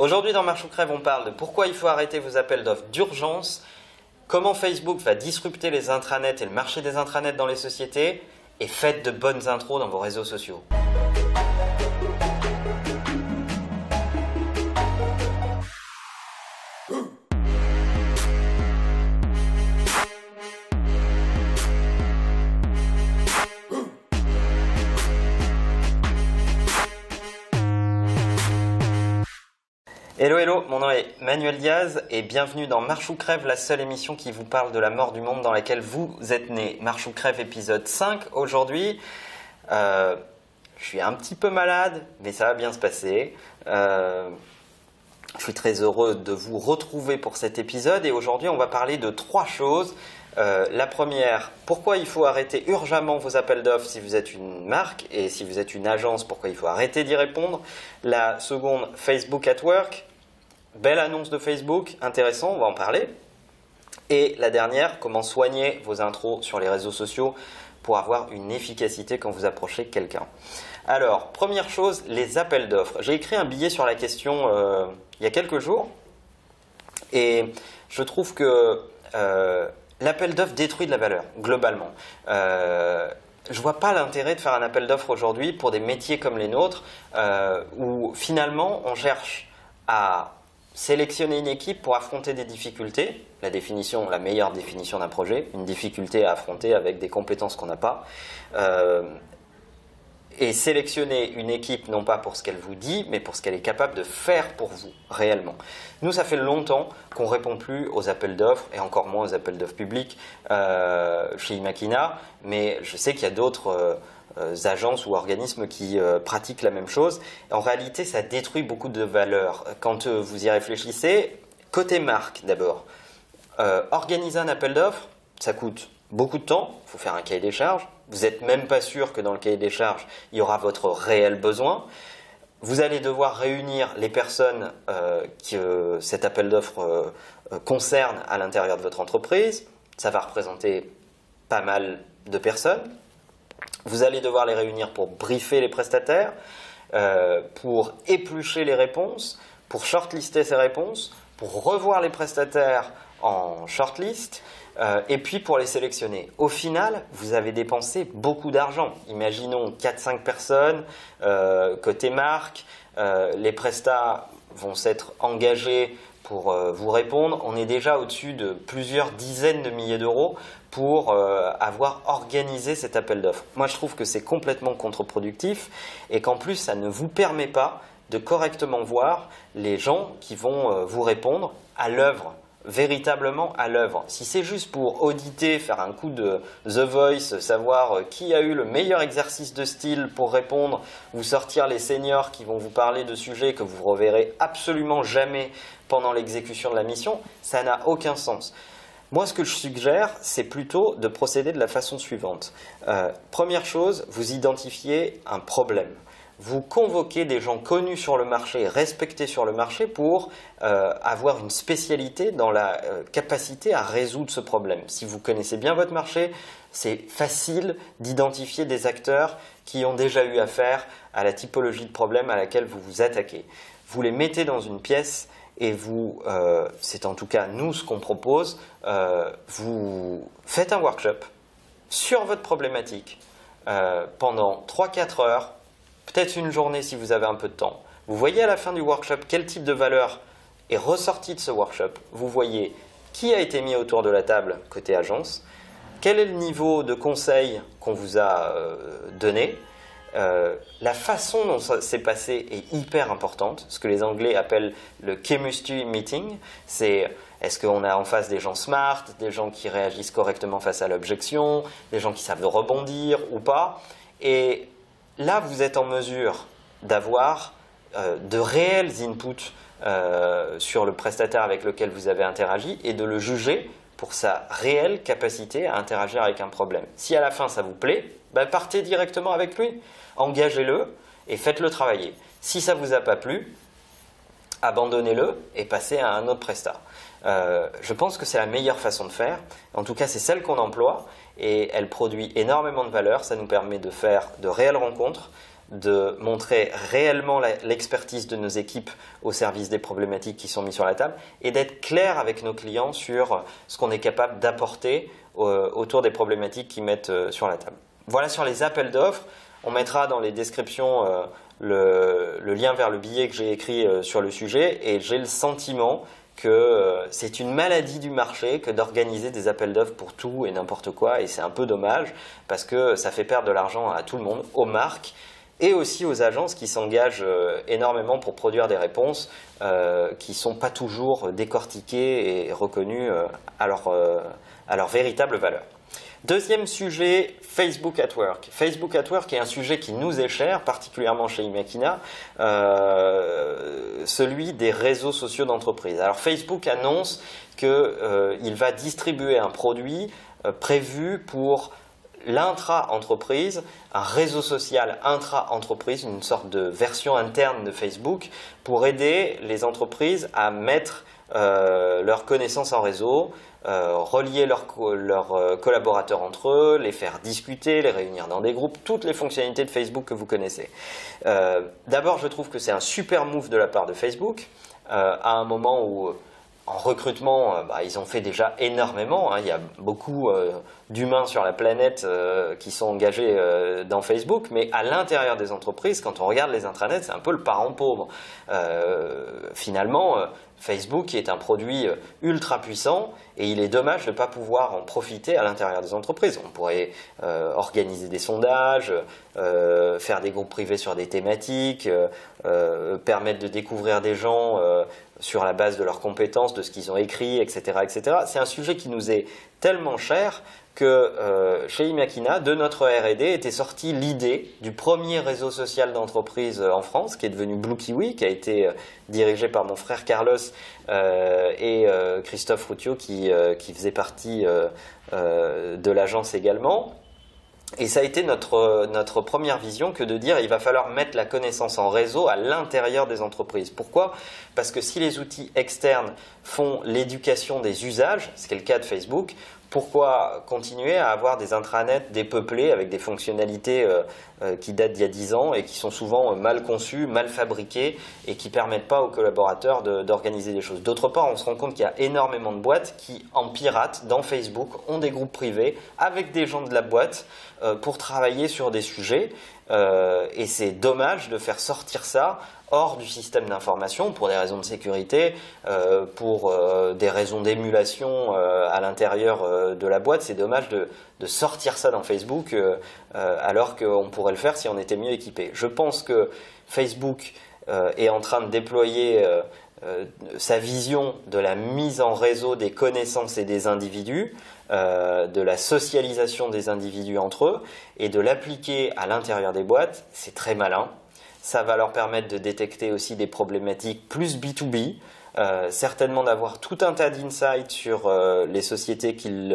Aujourd'hui dans Marche ou Crève, on parle de pourquoi il faut arrêter vos appels d'offres d'urgence, comment Facebook va disrupter les intranets et le marché des intranets dans les sociétés, et faites de bonnes intros dans vos réseaux sociaux. Hello hello, mon nom est Manuel Diaz et bienvenue dans Marche ou Crève, la seule émission qui vous parle de la mort du monde dans laquelle vous êtes né. Marche ou Crève épisode 5 aujourd'hui. Euh, je suis un petit peu malade, mais ça va bien se passer. Euh, je suis très heureux de vous retrouver pour cet épisode et aujourd'hui on va parler de trois choses. Euh, la première, pourquoi il faut arrêter urgemment vos appels d'offres si vous êtes une marque et si vous êtes une agence, pourquoi il faut arrêter d'y répondre. La seconde, Facebook at Work, Belle annonce de Facebook, intéressant, on va en parler. Et la dernière, comment soigner vos intros sur les réseaux sociaux pour avoir une efficacité quand vous approchez quelqu'un. Alors, première chose, les appels d'offres. J'ai écrit un billet sur la question euh, il y a quelques jours et je trouve que euh, l'appel d'offres détruit de la valeur, globalement. Euh, je ne vois pas l'intérêt de faire un appel d'offres aujourd'hui pour des métiers comme les nôtres où finalement on cherche à sélectionner une équipe pour affronter des difficultés, la définition, la meilleure définition d'un projet, une difficulté à affronter avec des compétences qu'on n'a pas, euh, et sélectionner une équipe non pas pour ce qu'elle vous dit, mais pour ce qu'elle est capable de faire pour vous réellement. Nous, ça fait longtemps qu'on répond plus aux appels d'offres et encore moins aux appels d'offres publics euh, chez Imakina, mais je sais qu'il y a d'autres euh, agences ou organismes qui euh, pratiquent la même chose. En réalité, ça détruit beaucoup de valeur. Quand euh, vous y réfléchissez, côté marque d'abord, organiser un appel d'offres, ça coûte beaucoup de temps, il faut faire un cahier des charges, vous n'êtes même pas sûr que dans le cahier des charges, il y aura votre réel besoin. Vous allez devoir réunir les personnes que cet appel d'offres concerne à l'intérieur de votre entreprise. Ça va représenter pas mal de personnes. Vous allez devoir les réunir pour briefer les prestataires, euh, pour éplucher les réponses, pour shortlister ces réponses, pour revoir les prestataires en shortlist, euh, et puis pour les sélectionner. Au final, vous avez dépensé beaucoup d'argent. Imaginons 4-5 personnes, euh, côté marque, les prestats vont s'être engagés pour vous répondre. On est déjà au-dessus de plusieurs dizaines de milliers d'euros pour euh, avoir organisé cet appel d'offres. Moi, je trouve que c'est complètement contre-productif et qu'en plus, ça ne vous permet pas de correctement voir les gens qui vont euh, vous répondre à l'œuvre véritablement à l'œuvre. Si c'est juste pour auditer, faire un coup de The Voice, savoir euh, qui a eu le meilleur exercice de style pour répondre, vous sortir les seniors qui vont vous parler de sujets que vous reverrez absolument jamais pendant l'exécution de la mission, ça n'a aucun sens. Moi, ce que je suggère, c'est plutôt de procéder de la façon suivante. Euh, première chose, vous identifiez un problème. Vous convoquez des gens connus sur le marché, respectés sur le marché, pour euh, avoir une spécialité dans la euh, capacité à résoudre ce problème. Si vous connaissez bien votre marché, c'est facile d'identifier des acteurs qui ont déjà eu affaire à la typologie de problème à laquelle vous vous attaquez. Vous les mettez dans une pièce et vous, euh, c'est en tout cas nous ce qu'on propose, vous faites un workshop sur votre problématique pendant 3-4 heures, peut-être une journée si vous avez un peu de temps. Vous voyez à la fin du workshop quel type de valeur est ressorti de ce workshop. Vous voyez qui a été mis autour de la table côté agence, quel est le niveau de conseil qu'on vous a donné, euh, la façon dont ça s'est passé est hyper importante. Ce que les Anglais appellent le chemistry meeting, c'est est-ce qu'on a en face des gens smart, des gens qui réagissent correctement face à l'objection, des gens qui savent rebondir ou pas. Là, vous êtes en mesure d'avoir euh, de réels inputs euh, sur le prestataire avec lequel vous avez interagi et de le juger pour sa réelle capacité à interagir avec un problème. Si à la fin ça vous plaît, ben, partez directement avec lui engagez-le et faites-le travailler. Si ça ne vous a pas plu, abandonnez-le et passez à un autre prestat. Euh, je pense que c'est la meilleure façon de faire. En tout cas, c'est celle qu'on emploie et elle produit énormément de valeur. Ça nous permet de faire de réelles rencontres, de montrer réellement l'expertise de nos équipes au service des problématiques qui sont mises sur la table et d'être clair avec nos clients sur ce qu'on est capable d'apporter euh, autour des problématiques qu'ils mettent euh, sur la table. Voilà sur les appels d'offres. On mettra dans les descriptions euh, le, lien vers le billet que j'ai écrit sur le sujet et j'ai le sentiment que c'est une maladie du marché que d'organiser des appels d'offres pour tout et n'importe quoi et c'est un peu dommage parce que ça fait perdre de l'argent à tout le monde, aux marques et aussi aux agences qui s'engagent énormément pour produire des réponses qui ne sont pas toujours décortiquées et reconnues à leur véritable valeur. Deuxième sujet, Facebook at Work. Facebook at Work est un sujet qui nous est cher, particulièrement chez Imakina, euh, celui des réseaux sociaux d'entreprise. Alors Facebook annonce qu'il euh, va distribuer un produit euh, prévu pour l'intra-entreprise, un réseau social intra-entreprise, une sorte de version interne de Facebook, pour aider les entreprises à mettre leurs connaissances en réseau, euh, relier leurs, euh, collaborateurs entre eux, les faire discuter, les réunir dans des groupes, toutes les fonctionnalités de Facebook que vous connaissez. Euh, d'abord, je trouve que c'est un super move de la part de Facebook, à un moment où en recrutement, bah, ils ont fait déjà énormément. Hein. Il y a beaucoup d'humains sur la planète qui sont engagés dans Facebook, mais à l'intérieur des entreprises, quand on regarde les intranets, c'est un peu le parent pauvre. finalement, Facebook est un produit euh, ultra puissant et il est dommage de ne pas pouvoir en profiter à l'intérieur des entreprises. On pourrait euh, organiser des sondages, euh, faire des groupes privés sur des thématiques, permettre de découvrir des gens sur la base de leurs compétences, de ce qu'ils ont écrit, etc. etc. C'est un sujet qui nous est tellement cher que euh, chez Imakina, de notre R&D, était sortie l'idée du premier réseau social d'entreprise euh, en France, qui est devenu Blue Kiwi, qui a été euh, dirigé par mon frère Carlos et Christophe Routio, qui faisait partie de l'agence également. Et ça a été notre, notre première vision que de dire il va falloir mettre la connaissance en réseau à l'intérieur des entreprises. Pourquoi? Parce que si les outils externes font l'éducation des usages, ce qui est le cas de Facebook, pourquoi continuer à avoir des intranets dépeuplés avec des fonctionnalités euh, euh, qui datent d'il y a 10 ans et qui sont souvent euh, mal conçues, mal fabriquées et qui ne permettent pas aux collaborateurs d'organiser des choses D'autre part, on se rend compte qu'il y a énormément de boîtes qui, en pirate, dans Facebook, ont des groupes privés avec des gens de la boîte pour travailler sur des sujets. Et c'est dommage de faire sortir ça hors du système d'information pour des raisons de sécurité, euh, pour euh, des raisons d'émulation euh, à l'intérieur de la boîte. C'est dommage de, sortir ça dans Facebook alors qu'on pourrait le faire si on était mieux équipé. Je pense que Facebook est en train de déployer sa vision de la mise en réseau des connaissances et des individus, de la socialisation des individus entre eux, et de l'appliquer à l'intérieur des boîtes, c'est très malin. Ça va leur permettre de détecter aussi des problématiques plus B2B, euh, certainement d'avoir tout un tas d'insights sur euh, les sociétés qu'ils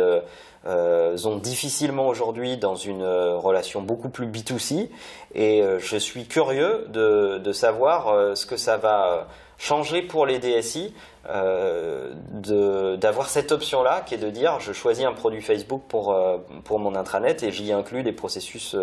euh, ont difficilement aujourd'hui dans une relation beaucoup plus B2C. Et je suis curieux de, savoir ce que ça va changer pour les DSI d'avoir cette option-là qui est de dire je choisis un produit Facebook pour, pour mon intranet et j'y inclus des processus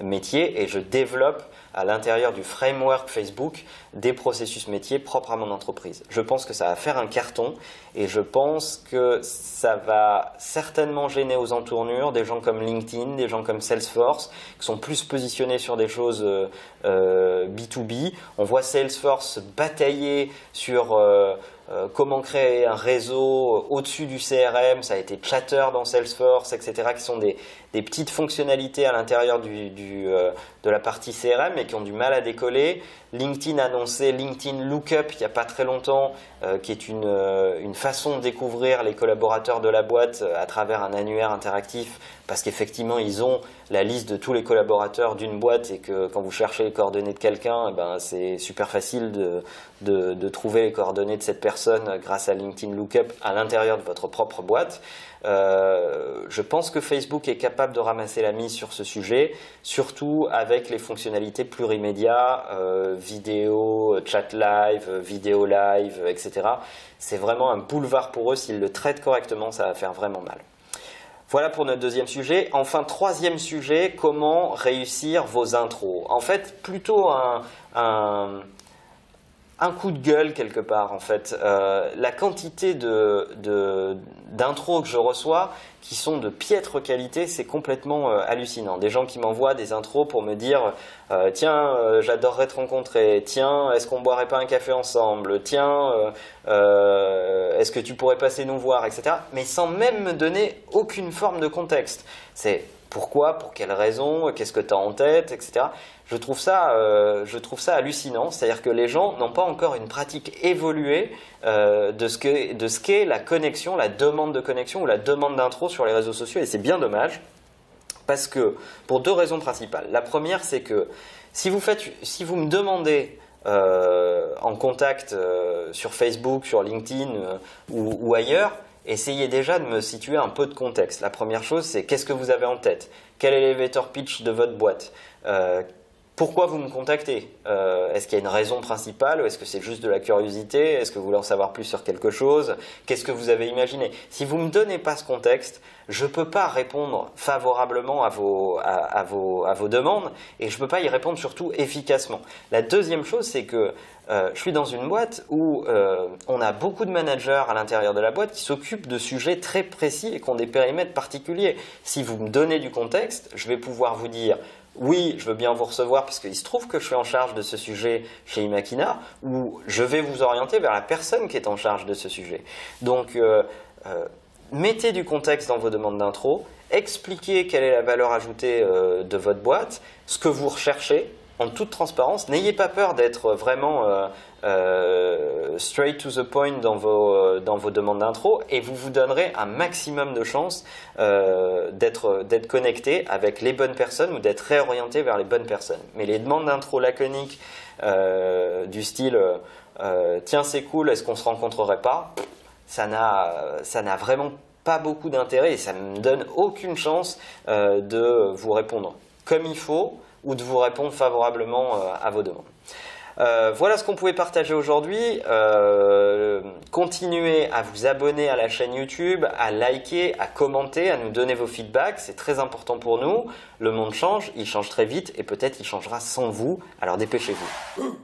métiers et je développe à l'intérieur du framework Facebook des processus métiers propres à mon entreprise. Je pense que ça va faire un carton et je pense que ça va certainement gêner aux entournures des gens comme LinkedIn, des gens comme Salesforce, qui sont plus positionnés sur des choses B2B. Euh, On voit Salesforce batailler sur euh, euh, comment créer un réseau au-dessus du CRM, ça a été Chatter dans Salesforce, etc., qui sont des, petites fonctionnalités à l'intérieur de la partie CRM et qui ont du mal à décoller. LinkedIn a annoncé LinkedIn Lookup il n'y a pas très longtemps, euh, qui est une, euh, une, façon de découvrir les collaborateurs de la boîte euh, à travers un annuaire interactif, parce qu'effectivement ils ont la liste de tous les collaborateurs d'une boîte et que quand vous cherchez les coordonnées de quelqu'un, eh ben, c'est super facile de, de, de, trouver les coordonnées de cette personne grâce à LinkedIn Lookup à l'intérieur de votre propre boîte. Euh, je pense que Facebook est capable de ramasser la mise sur ce sujet, surtout avec les fonctionnalités plurimédia, euh, vidéo, chat live, vidéo live, etc. C'est vraiment un boulevard pour eux. S'ils le traitent correctement, ça va faire vraiment mal. Voilà pour notre deuxième sujet. Enfin, troisième sujet, comment réussir vos intros? En fait, plutôt un, un, un coup de gueule quelque part en fait. Euh, la quantité de, d'intros que je reçois qui sont de piètre qualité, c'est complètement euh, hallucinant. Des gens qui m'envoient des intros pour me dire euh, tiens, j'adorerais te rencontrer, tiens, est-ce qu'on boirait pas un café ensemble, tiens, est-ce que tu pourrais passer nous voir, etc. Mais sans même me donner aucune forme de contexte. C'est pourquoi, pour quelles raisons, qu'est-ce que tu as en tête, etc. Je trouve ça, euh, je trouve ça hallucinant. C'est-à-dire que les gens n'ont pas encore une pratique évoluée euh, de ce qu'est la connexion, la demande de connexion ou la demande d'intro sur les réseaux sociaux. Et c'est bien dommage. Parce que, pour deux raisons principales. La première, c'est que si vous, faites, si vous me demandez euh, en contact sur Facebook, sur LinkedIn ou, ou ailleurs, essayez déjà de me situer un peu de contexte. La première chose, c'est qu'est-ce que vous avez en tête? Quel est pitch de votre boîte? Euh, pourquoi vous me contactez euh, Est-ce qu'il y a une raison principale ou est-ce que c'est juste de la curiosité Est-ce que vous voulez en savoir plus sur quelque chose Qu'est-ce que vous avez imaginé Si vous ne me donnez pas ce contexte, je ne peux pas répondre favorablement à vos, à, vos, à vos demandes et je ne peux pas y répondre surtout efficacement. La deuxième chose, c'est que euh, je suis dans une boîte où euh, on a beaucoup de managers à l'intérieur de la boîte qui s'occupent de sujets très précis et qui ont des périmètres particuliers. Si vous me donnez du contexte, je vais pouvoir vous dire oui, je veux bien vous recevoir parce qu'il se trouve que je suis en charge de ce sujet chez Imakina, ou je vais vous orienter vers la personne qui est en charge de ce sujet. Donc, euh, euh, mettez du contexte dans vos demandes d'intro, expliquez quelle est la valeur ajoutée euh, de votre boîte, ce que vous recherchez, en toute transparence. N'ayez pas peur d'être vraiment euh, euh, straight to the point dans vos, euh, dans vos demandes d'intro et vous vous donnerez un maximum de chances d'être connecté avec les bonnes personnes ou d'être réorienté vers les bonnes personnes. Mais les demandes d'intro laconiques du style tiens c'est cool, est-ce qu'on se rencontrerait pas? Ça n'a vraiment pas beaucoup d'intérêt et ça ne me donne aucune chance de vous répondre comme il faut ou de vous répondre favorablement euh, à vos demandes. Euh, voilà ce qu'on pouvait partager aujourd'hui. Euh, continuez à vous abonner à la chaîne YouTube, à liker, à commenter, à nous donner vos feedbacks. C'est très important pour nous. Le monde change, il change très vite et peut-être il changera sans vous. Alors dépêchez-vous.